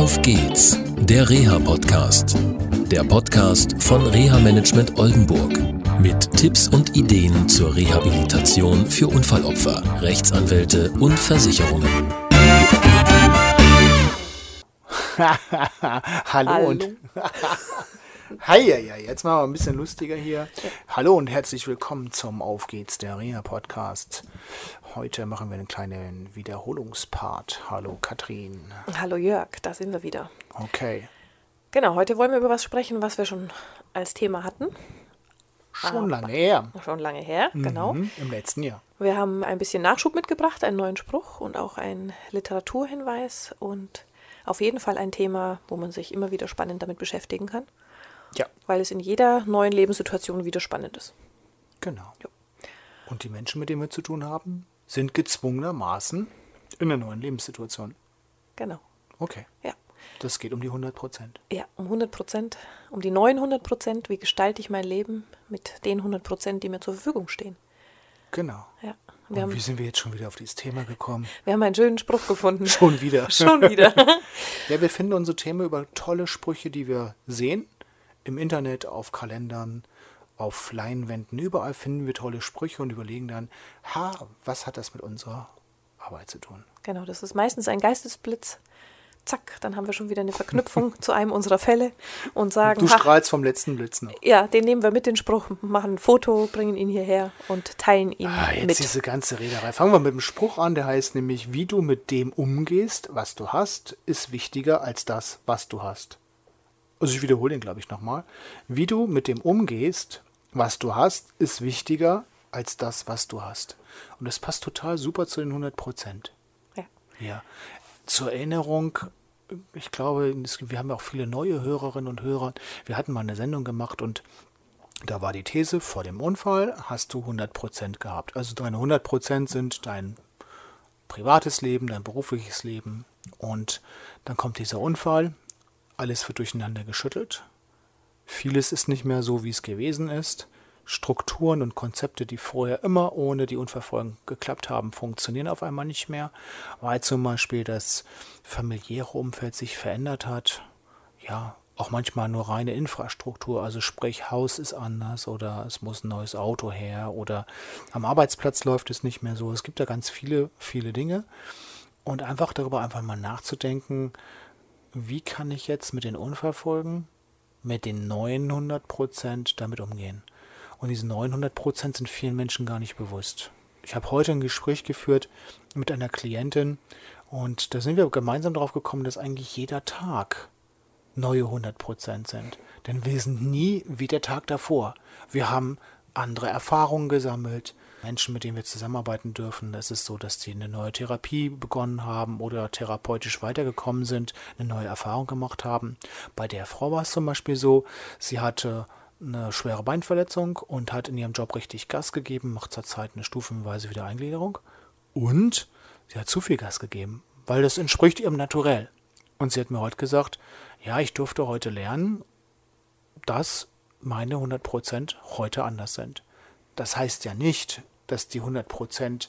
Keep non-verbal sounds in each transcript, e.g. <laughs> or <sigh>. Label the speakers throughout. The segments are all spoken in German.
Speaker 1: Auf geht's, der Reha-Podcast. Der Podcast von Reha-Management Oldenburg. Mit Tipps und Ideen zur Rehabilitation für Unfallopfer, Rechtsanwälte und Versicherungen.
Speaker 2: Hallo, <laughs>
Speaker 3: Hallo.
Speaker 2: und <laughs> Hi, ja, ja, jetzt machen wir ein bisschen lustiger hier. Hallo und herzlich willkommen zum Auf geht's der Reha Podcast. Heute machen wir einen kleinen Wiederholungspart. Hallo Katrin.
Speaker 3: Hallo Jörg, da sind wir wieder.
Speaker 2: Okay.
Speaker 3: Genau, heute wollen wir über was sprechen, was wir schon als Thema hatten.
Speaker 2: Schon lange her.
Speaker 3: Schon lange her, genau.
Speaker 2: Mhm, Im letzten Jahr.
Speaker 3: Wir haben ein bisschen Nachschub mitgebracht, einen neuen Spruch und auch einen Literaturhinweis und auf jeden Fall ein Thema, wo man sich immer wieder spannend damit beschäftigen kann,
Speaker 2: Ja,
Speaker 3: weil es in jeder neuen Lebenssituation wieder spannend ist.
Speaker 2: genau.
Speaker 3: Ja.
Speaker 2: Und die Menschen, mit denen wir zu tun haben, sind gezwungenermaßen in einer neuen Lebenssituation.
Speaker 3: Genau.
Speaker 2: Okay.
Speaker 3: Ja.
Speaker 2: Das geht um die 100 Prozent.
Speaker 3: Ja, um 100 Prozent, um die neuen 100 Prozent. Wie gestalte ich mein Leben mit den 100 Prozent, die mir zur Verfügung stehen?
Speaker 2: Genau.
Speaker 3: Ja.
Speaker 2: Und
Speaker 3: Wir haben,
Speaker 2: wie sind wir jetzt schon wieder auf dieses Thema gekommen?
Speaker 3: wir haben einen schönen Spruch gefunden.
Speaker 2: Schon wieder. <laughs>
Speaker 3: Schon wieder. <laughs>
Speaker 2: Ja, wir finden unsere Themen über tolle Sprüche, die wir sehen. Im Internet, auf Kalendern, auf Leinwänden. Überall finden wir tolle Sprüche und überlegen dann, ha, was hat das mit unserer Arbeit zu tun?
Speaker 3: Genau, das ist meistens ein Geistesblitz. Zack, dann haben wir schon wieder eine Verknüpfung <laughs> zu einem unserer Fälle und sagen,
Speaker 2: Du strahlst vom letzten Blitz noch.
Speaker 3: ja, den nehmen wir mit, den Spruch, machen ein Foto, bringen ihn hierher und teilen ihn
Speaker 2: Ah, jetzt
Speaker 3: mit.
Speaker 2: diese ganze Rederei. Fangen wir mit dem Spruch an, der heißt nämlich, wie du mit dem umgehst, was du hast, ist wichtiger als das, was du hast. Also ich wiederhole den, glaube ich, nochmal. Wie du mit dem umgehst, was du hast, ist wichtiger als das, was du hast. Und das passt total super zu den 100 Prozent.
Speaker 3: Ja.
Speaker 2: Ja. Zur Erinnerung, ich glaube, wir haben ja auch viele neue Hörerinnen und Hörer. Wir hatten mal eine Sendung gemacht und da war die These, vor dem Unfall hast du 100% gehabt. Also deine 100% sind dein privates Leben, dein berufliches Leben. Und dann kommt dieser Unfall, alles wird durcheinander geschüttelt. Vieles ist nicht mehr so, wie es gewesen ist. Strukturen und Konzepte, die vorher immer ohne die Unfallfolgen geklappt haben, funktionieren auf einmal nicht mehr. Weil zum Beispiel das familiäre Umfeld sich verändert hat. Ja, auch manchmal nur reine Infrastruktur, also sprich Haus ist anders oder es muss ein neues Auto her oder am Arbeitsplatz läuft es nicht mehr so. Es gibt da ganz viele, viele Dinge. Und einfach darüber einfach mal nachzudenken, wie kann ich jetzt mit den Unfallfolgen, mit den 900 Prozent damit umgehen. Und diese 900 Prozent sind vielen Menschen gar nicht bewusst. Ich habe heute ein Gespräch geführt mit einer Klientin und da sind wir gemeinsam darauf gekommen, dass eigentlich jeder Tag neue 100 Prozent sind. Denn wir sind nie wie der Tag davor. Wir haben andere Erfahrungen gesammelt. Menschen, mit denen wir zusammenarbeiten dürfen, es ist so, dass die eine neue Therapie begonnen haben oder therapeutisch weitergekommen sind, eine neue Erfahrung gemacht haben. Bei der Frau war es zum Beispiel so, sie hatte eine schwere Beinverletzung und hat in ihrem Job richtig Gas gegeben, macht zurzeit eine stufenweise Wiedereingliederung. Und sie hat zu viel Gas gegeben, weil das entspricht ihrem Naturell. Und sie hat mir heute gesagt, ja, ich durfte heute lernen, dass meine 100% heute anders sind. Das heißt ja nicht, dass die 100%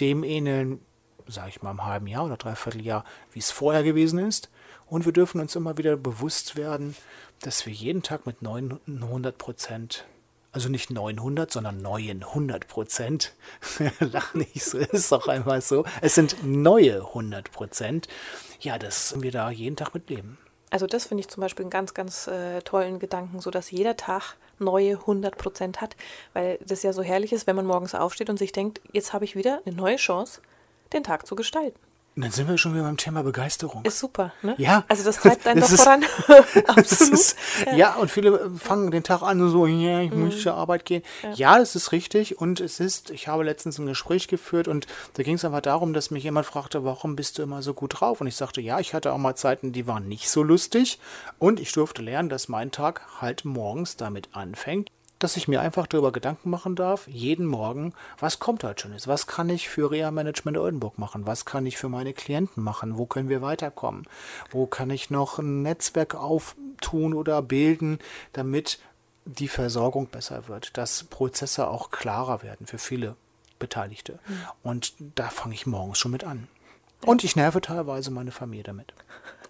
Speaker 2: dem ähneln, sage ich mal, im halben Jahr oder dreiviertel Jahr, wie es vorher gewesen ist. Und wir dürfen uns immer wieder bewusst werden, dass wir jeden Tag mit 900%, also nicht 900, sondern neuen 100%, <laughs> lach nicht so, ist doch einmal so, es sind neue 100%, ja, dass wir da jeden Tag mit leben.
Speaker 3: Also das finde ich zum Beispiel einen ganz, ganz äh, tollen Gedanken, so dass jeder Tag neue 100 Prozent hat, weil das ja so herrlich ist, wenn man morgens aufsteht und sich denkt, jetzt habe ich wieder eine neue Chance, den Tag zu gestalten.
Speaker 2: Und dann sind wir schon wieder beim Thema Begeisterung.
Speaker 3: Ist super, ne?
Speaker 2: Ja.
Speaker 3: Also das <laughs> treibt einen
Speaker 2: Das
Speaker 3: doch voran. <laughs> <laughs> Absolut.
Speaker 2: ist, ja. und viele fangen den Tag an und so, ja, ich muss zur Arbeit gehen. Ja. das ist richtig. Und es ist, ich habe letztens ein Gespräch geführt und da ging es einfach darum, dass mich jemand fragte, warum bist du immer so gut drauf? Und ich sagte, ja, ich hatte auch mal Zeiten, die waren nicht so lustig. Und ich durfte lernen, dass mein Tag halt morgens damit anfängt, dass ich mir einfach darüber Gedanken machen darf, jeden Morgen, was kommt heute schon ist, was kann ich für Reha Management Oldenburg machen, was kann ich für meine Klienten machen, wo können wir weiterkommen, wo kann ich noch ein Netzwerk auftun oder bilden, damit die Versorgung besser wird, dass Prozesse auch klarer werden für viele Beteiligte. Und da fange ich morgens schon mit an. Und ich nerve teilweise meine Familie damit.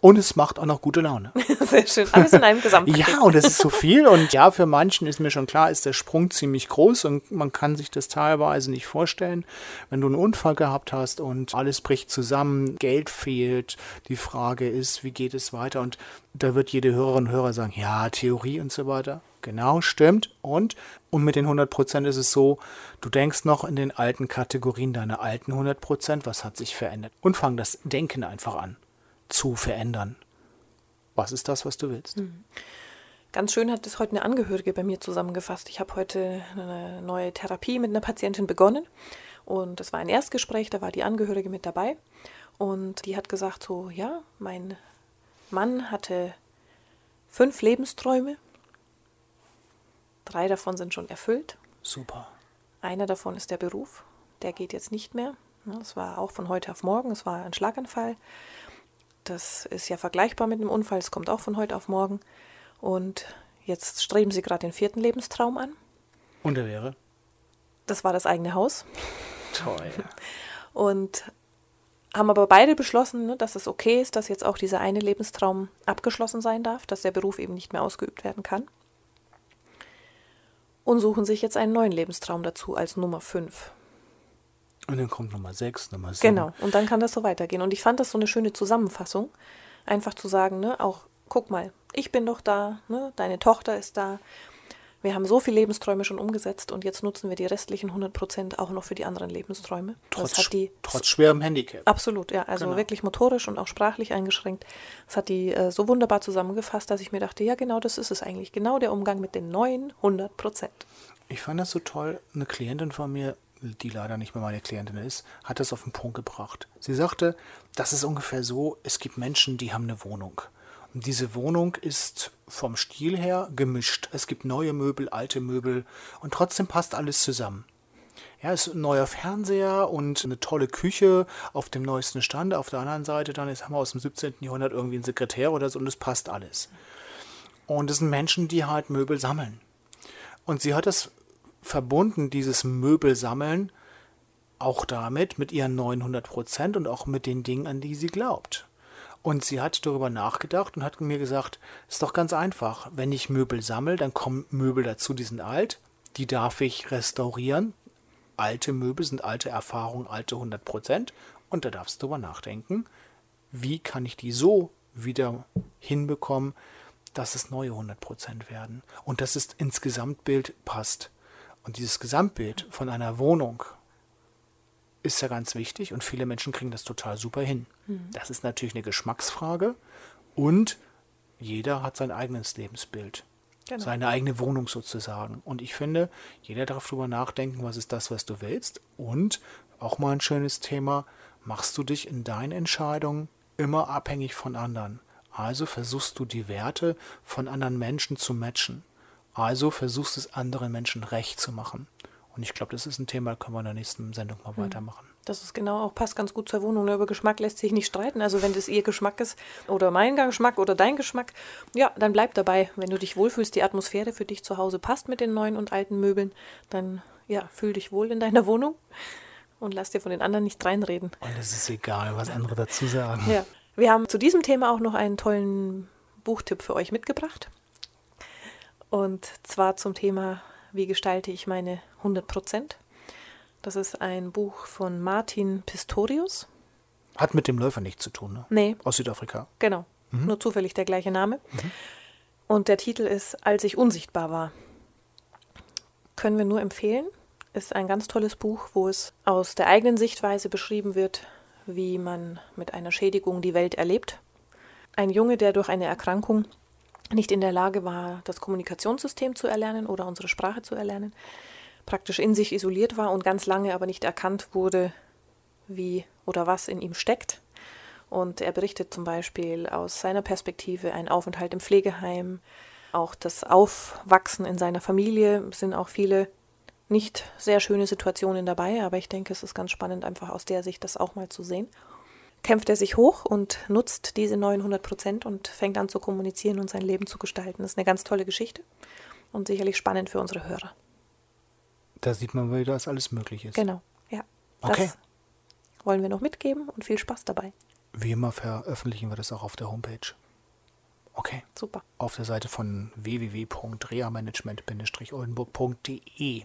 Speaker 2: Und es macht auch noch gute Laune. <laughs>
Speaker 3: Sehr schön. Alles in einem Gesamtpaket.
Speaker 2: Ja, und das ist so viel. Und ja, für manchen ist mir schon klar, ist der Sprung ziemlich groß und man kann sich das teilweise nicht vorstellen. Wenn du einen Unfall gehabt hast und alles bricht zusammen, Geld fehlt, die Frage ist, wie geht es weiter? Und da wird jede Hörerin und Hörer sagen, ja, Theorie und so weiter. Genau, stimmt. Und, und mit den 100 Prozent ist es so, du denkst noch in den alten Kategorien deiner alten 100 Prozent, was hat sich verändert? Und fang das Denken einfach an zu verändern. Was ist das, was du willst? Mhm.
Speaker 3: Ganz schön hat es heute eine Angehörige bei mir zusammengefasst. Ich habe heute eine neue Therapie mit einer Patientin begonnen und es war ein Erstgespräch, da war die Angehörige mit dabei und die hat gesagt so, ja, mein Mann hatte fünf Lebensträume, drei davon sind schon erfüllt.
Speaker 2: Super.
Speaker 3: Einer davon ist der Beruf, der geht jetzt nicht mehr. Das war auch von heute auf morgen, es war ein Schlaganfall. Das ist ja vergleichbar mit einem Unfall, es kommt auch von heute auf morgen. Und jetzt streben sie gerade den vierten Lebenstraum an.
Speaker 2: Und der wäre?
Speaker 3: Das war das eigene Haus.
Speaker 2: Toll. <laughs>
Speaker 3: Und haben aber beide beschlossen, ne, dass es okay ist, dass jetzt auch dieser eine Lebenstraum abgeschlossen sein darf, dass der Beruf eben nicht mehr ausgeübt werden kann. Und suchen sich jetzt einen neuen Lebenstraum dazu als Nummer 5.
Speaker 2: Und dann kommt Nummer 6, Nummer 7.
Speaker 3: Genau, und dann kann das so weitergehen. Und ich fand das so eine schöne Zusammenfassung, einfach zu sagen, ne, auch, guck mal, ich bin doch da, ne, deine Tochter ist da. Wir haben so viele Lebensträume schon umgesetzt und jetzt nutzen wir die restlichen 100 Prozent auch noch für die anderen Lebensträume.
Speaker 2: Trotz, die, trotz schwerem Handicap.
Speaker 3: Absolut, ja. Also genau. wirklich motorisch und auch sprachlich eingeschränkt. Das hat die äh, so wunderbar zusammengefasst, dass ich mir dachte, ja genau das ist es eigentlich. Genau der Umgang mit den neuen 100 Prozent.
Speaker 2: Ich fand das so toll. Eine Klientin von mir die leider nicht mehr meine Klientin ist, hat das auf den Punkt gebracht. Sie sagte, das ist ungefähr so, es gibt Menschen, die haben eine Wohnung. Und diese Wohnung ist vom Stil her gemischt. Es gibt neue Möbel, alte Möbel und trotzdem passt alles zusammen. Ja, es ist ein neuer Fernseher und eine tolle Küche auf dem neuesten Stand. Auf der anderen Seite dann ist, haben wir aus dem 17. Jahrhundert irgendwie ein Sekretär oder so und es passt alles. Und es sind Menschen, die halt Möbel sammeln. Und sie hat das verbunden, dieses Möbelsammeln, auch damit, mit ihren 900 Prozent und auch mit den Dingen, an die sie glaubt. Und sie hat darüber nachgedacht und hat mir gesagt, ist doch ganz einfach. Wenn ich Möbel sammle, dann kommen Möbel dazu, die sind alt, die darf ich restaurieren. Alte Möbel sind alte Erfahrungen, alte 100 Prozent. Und da darfst du darüber nachdenken, wie kann ich die so wieder hinbekommen, dass es neue 100 Prozent werden und dass es ins Gesamtbild passt. Und dieses Gesamtbild von einer Wohnung ist ja ganz wichtig und viele Menschen kriegen das total super hin. Mhm. Das ist natürlich eine Geschmacksfrage und jeder hat sein eigenes Lebensbild. Genau. Seine eigene Wohnung sozusagen. Und ich finde, jeder darf darüber nachdenken, was ist das, was du willst. Und auch mal ein schönes Thema, machst du dich in deinen Entscheidungen immer abhängig von anderen. Also versuchst du die Werte von anderen Menschen zu matchen. Also versuchst es anderen Menschen recht zu machen. Und ich glaube, das ist ein Thema, können wir in der nächsten Sendung mal mhm. weitermachen.
Speaker 3: Das ist genau auch, passt ganz gut zur Wohnung. Über Geschmack lässt sich nicht streiten. Also wenn das ihr Geschmack ist oder mein Geschmack oder dein Geschmack, ja, dann bleib dabei. Wenn du dich wohlfühlst, die Atmosphäre für dich zu Hause passt mit den neuen und alten Möbeln, dann ja, fühl dich wohl in deiner Wohnung und lass dir von den anderen nicht reinreden.
Speaker 2: Und es ist egal, was andere dazu sagen.
Speaker 3: Ja. Wir haben zu diesem Thema auch noch einen tollen Buchtipp für euch mitgebracht. Und zwar zum Thema, wie gestalte ich meine 100 Prozent. Das ist ein Buch von Martin Pistorius.
Speaker 2: Hat mit dem Läufer nichts zu tun, ne?
Speaker 3: Nee.
Speaker 2: Aus Südafrika.
Speaker 3: Genau. Mhm. Nur zufällig der gleiche Name. Mhm. Und der Titel ist Als ich unsichtbar war. Können wir nur empfehlen. Ist ein ganz tolles Buch, wo es aus der eigenen Sichtweise beschrieben wird, wie man mit einer Schädigung die Welt erlebt. Ein Junge, der durch eine Erkrankung nicht in der Lage war, das Kommunikationssystem zu erlernen oder unsere Sprache zu erlernen, praktisch in sich isoliert war und ganz lange aber nicht erkannt wurde, wie oder was in ihm steckt. Und er berichtet zum Beispiel aus seiner Perspektive einen Aufenthalt im Pflegeheim, auch das Aufwachsen in seiner Familie sind auch viele nicht sehr schöne Situationen dabei, aber ich denke, es ist ganz spannend, einfach aus der Sicht das auch mal zu sehen kämpft er sich hoch und nutzt diese 900 Prozent und fängt an zu kommunizieren und sein Leben zu gestalten. Das ist eine ganz tolle Geschichte und sicherlich spannend für unsere Hörer.
Speaker 2: Da sieht man wieder, dass alles möglich ist.
Speaker 3: Genau, ja.
Speaker 2: Okay.
Speaker 3: Das wollen wir noch mitgeben und viel Spaß dabei.
Speaker 2: Wie immer veröffentlichen wir das auch auf der Homepage. Okay.
Speaker 3: Super.
Speaker 2: Auf der Seite von www.reamanagement-oldenburg.de.